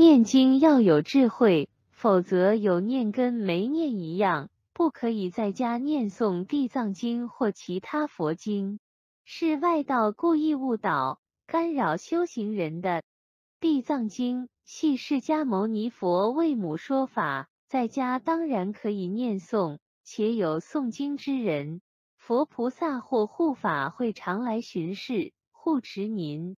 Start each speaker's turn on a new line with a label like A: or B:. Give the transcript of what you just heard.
A: 念经要有智慧否则有念跟没念一样不可以在家念诵地藏经或其他佛经是外道故意误导干扰修行人的。地藏经系释迦牟尼佛为母说法在家当然可以念诵且有诵经之人。佛菩萨或护法会常来巡视护持您。